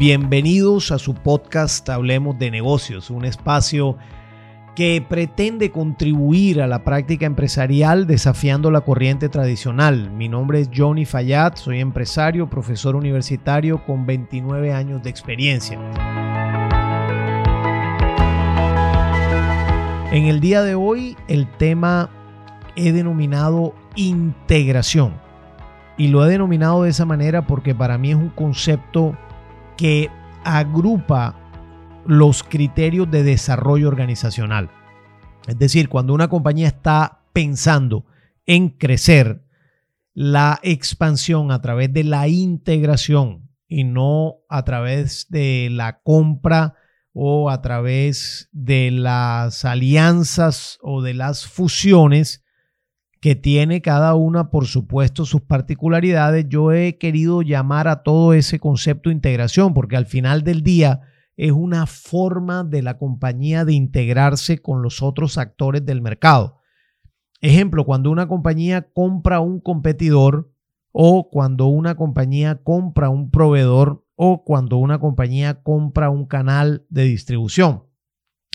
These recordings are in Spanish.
Bienvenidos a su podcast Hablemos de negocios, un espacio que pretende contribuir a la práctica empresarial desafiando la corriente tradicional. Mi nombre es Johnny Fayad, soy empresario, profesor universitario con 29 años de experiencia. En el día de hoy el tema he denominado integración. Y lo he denominado de esa manera porque para mí es un concepto que agrupa los criterios de desarrollo organizacional. Es decir, cuando una compañía está pensando en crecer, la expansión a través de la integración y no a través de la compra o a través de las alianzas o de las fusiones, que tiene cada una, por supuesto, sus particularidades, yo he querido llamar a todo ese concepto integración, porque al final del día es una forma de la compañía de integrarse con los otros actores del mercado. Ejemplo, cuando una compañía compra un competidor o cuando una compañía compra un proveedor o cuando una compañía compra un canal de distribución.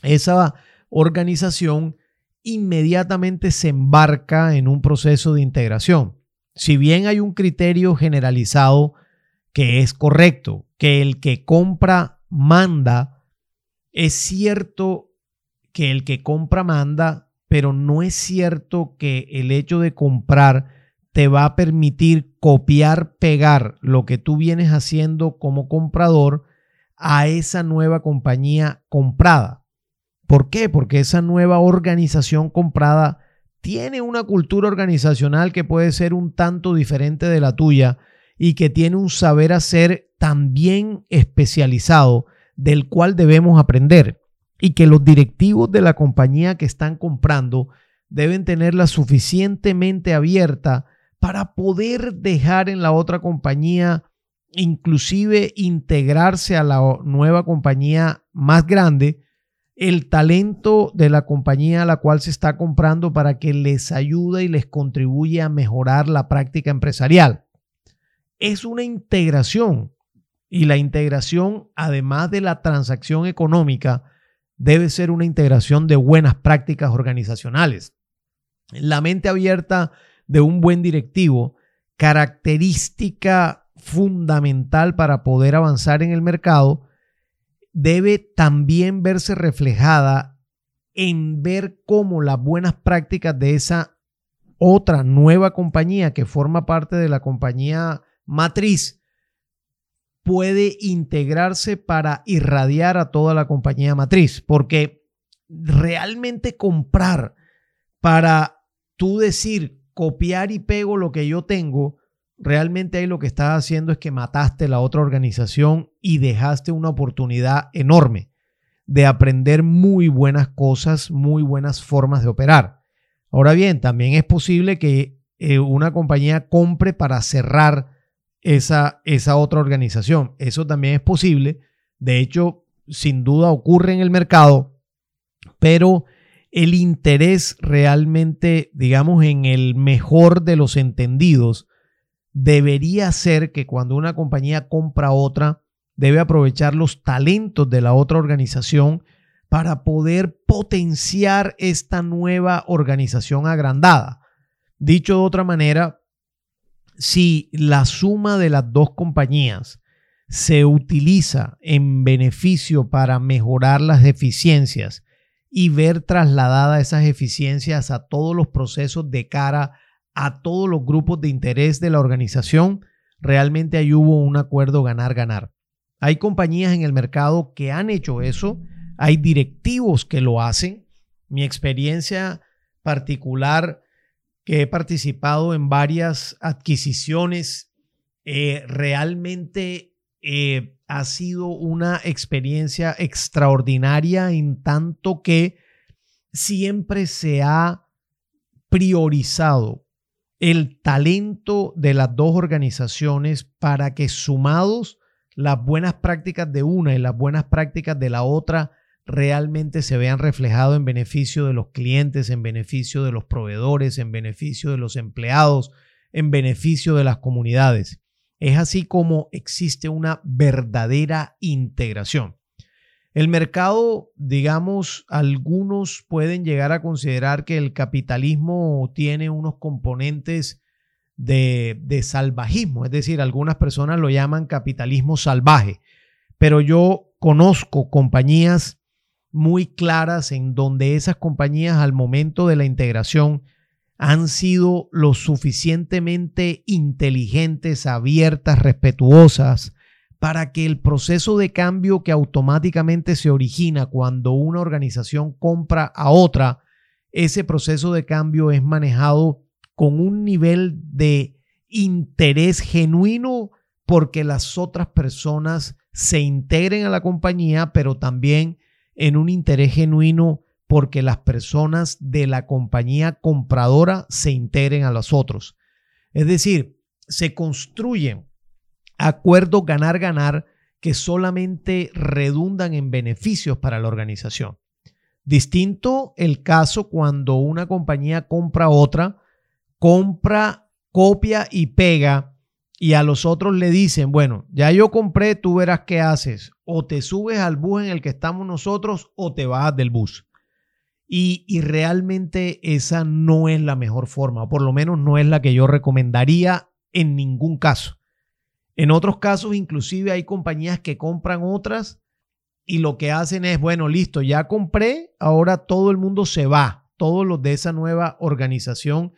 Esa organización inmediatamente se embarca en un proceso de integración. Si bien hay un criterio generalizado que es correcto, que el que compra manda, es cierto que el que compra manda, pero no es cierto que el hecho de comprar te va a permitir copiar, pegar lo que tú vienes haciendo como comprador a esa nueva compañía comprada. ¿Por qué? Porque esa nueva organización comprada tiene una cultura organizacional que puede ser un tanto diferente de la tuya y que tiene un saber hacer también especializado del cual debemos aprender y que los directivos de la compañía que están comprando deben tenerla suficientemente abierta para poder dejar en la otra compañía, inclusive integrarse a la nueva compañía más grande el talento de la compañía a la cual se está comprando para que les ayude y les contribuye a mejorar la práctica empresarial. Es una integración y la integración, además de la transacción económica, debe ser una integración de buenas prácticas organizacionales. La mente abierta de un buen directivo, característica fundamental para poder avanzar en el mercado, debe también verse reflejada en ver cómo las buenas prácticas de esa otra nueva compañía que forma parte de la compañía matriz puede integrarse para irradiar a toda la compañía matriz, porque realmente comprar para tú decir copiar y pego lo que yo tengo, realmente ahí lo que estás haciendo es que mataste la otra organización y dejaste una oportunidad enorme de aprender muy buenas cosas, muy buenas formas de operar. Ahora bien, también es posible que eh, una compañía compre para cerrar esa, esa otra organización. Eso también es posible. De hecho, sin duda ocurre en el mercado, pero el interés realmente, digamos, en el mejor de los entendidos, debería ser que cuando una compañía compra otra, debe aprovechar los talentos de la otra organización para poder potenciar esta nueva organización agrandada. Dicho de otra manera, si la suma de las dos compañías se utiliza en beneficio para mejorar las eficiencias y ver trasladadas esas eficiencias a todos los procesos de cara a todos los grupos de interés de la organización, realmente ahí hubo un acuerdo ganar-ganar. Hay compañías en el mercado que han hecho eso, hay directivos que lo hacen. Mi experiencia particular, que he participado en varias adquisiciones, eh, realmente eh, ha sido una experiencia extraordinaria en tanto que siempre se ha priorizado el talento de las dos organizaciones para que sumados las buenas prácticas de una y las buenas prácticas de la otra realmente se vean reflejados en beneficio de los clientes, en beneficio de los proveedores, en beneficio de los empleados, en beneficio de las comunidades. es así como existe una verdadera integración. El mercado, digamos, algunos pueden llegar a considerar que el capitalismo tiene unos componentes de, de, salvajismo, es decir, algunas personas lo llaman capitalismo salvaje, pero yo conozco compañías muy claras en donde esas compañías al momento de la integración han sido lo suficientemente inteligentes, abiertas, respetuosas, para que el proceso de cambio que automáticamente se origina cuando una organización compra a otra, ese proceso de cambio es manejado con un nivel de interés genuino porque las otras personas se integren a la compañía, pero también en un interés genuino porque las personas de la compañía compradora se integren a los otros. Es decir, se construyen acuerdos ganar-ganar que solamente redundan en beneficios para la organización. Distinto el caso cuando una compañía compra otra, compra, copia y pega y a los otros le dicen, bueno, ya yo compré, tú verás qué haces. O te subes al bus en el que estamos nosotros o te vas del bus. Y, y, realmente esa no es la mejor forma, o por lo menos no es la que yo recomendaría en ningún caso. En otros casos, inclusive hay compañías que compran otras y lo que hacen es, bueno, listo, ya compré, ahora todo el mundo se va, todos los de esa nueva organización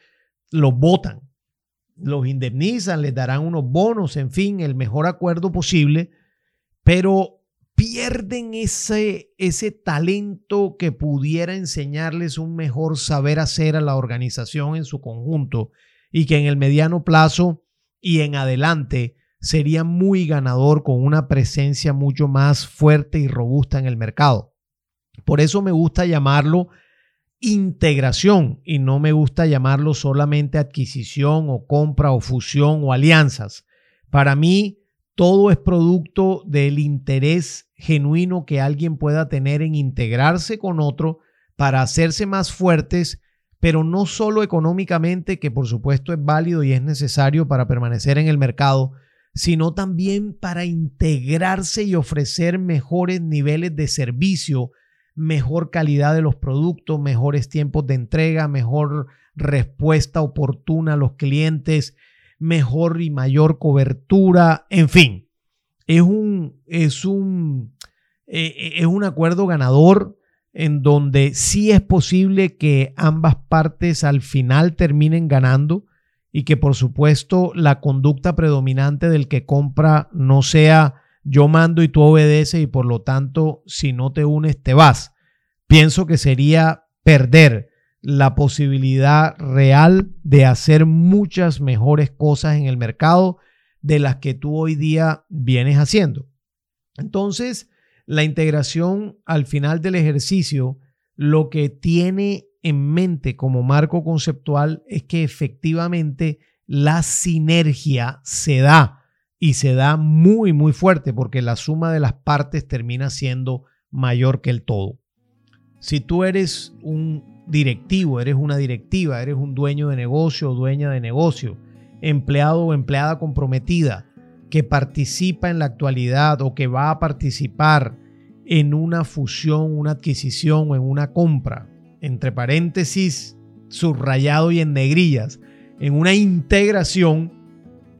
los votan, los indemnizan, les darán unos bonos, en fin, el mejor acuerdo posible, pero pierden ese, ese talento que pudiera enseñarles un mejor saber hacer a la organización en su conjunto y que en el mediano plazo y en adelante sería muy ganador con una presencia mucho más fuerte y robusta en el mercado. Por eso me gusta llamarlo integración y no me gusta llamarlo solamente adquisición o compra o fusión o alianzas. Para mí, todo es producto del interés genuino que alguien pueda tener en integrarse con otro para hacerse más fuertes, pero no solo económicamente, que por supuesto es válido y es necesario para permanecer en el mercado, sino también para integrarse y ofrecer mejores niveles de servicio, mejor calidad de los productos, mejores tiempos de entrega, mejor respuesta oportuna a los clientes, mejor y mayor cobertura, en fin. Es un, es un, eh, eh, es un acuerdo ganador en donde sí es posible que ambas partes al final terminen ganando y que por supuesto la conducta predominante del que compra no sea yo mando y tú obedeces y por lo tanto si no te unes te vas. Pienso que sería perder la posibilidad real de hacer muchas mejores cosas en el mercado de las que tú hoy día vienes haciendo. Entonces, la integración al final del ejercicio lo que tiene en mente como marco conceptual es que efectivamente la sinergia se da y se da muy, muy fuerte porque la suma de las partes termina siendo mayor que el todo. Si tú eres un directivo, eres una directiva, eres un dueño de negocio o dueña de negocio, empleado o empleada comprometida, que participa en la actualidad o que va a participar en una fusión, una adquisición o en una compra, entre paréntesis, subrayado y en negrillas, en una integración,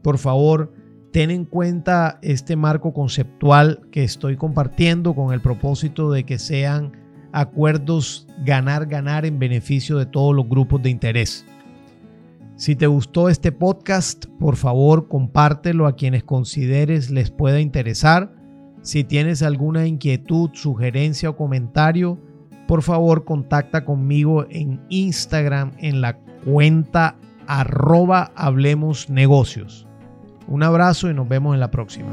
por favor, ten en cuenta este marco conceptual que estoy compartiendo con el propósito de que sean acuerdos ganar-ganar en beneficio de todos los grupos de interés. Si te gustó este podcast, por favor compártelo a quienes consideres les pueda interesar. Si tienes alguna inquietud, sugerencia o comentario, por favor contacta conmigo en Instagram en la cuenta arroba hablemos negocios. Un abrazo y nos vemos en la próxima.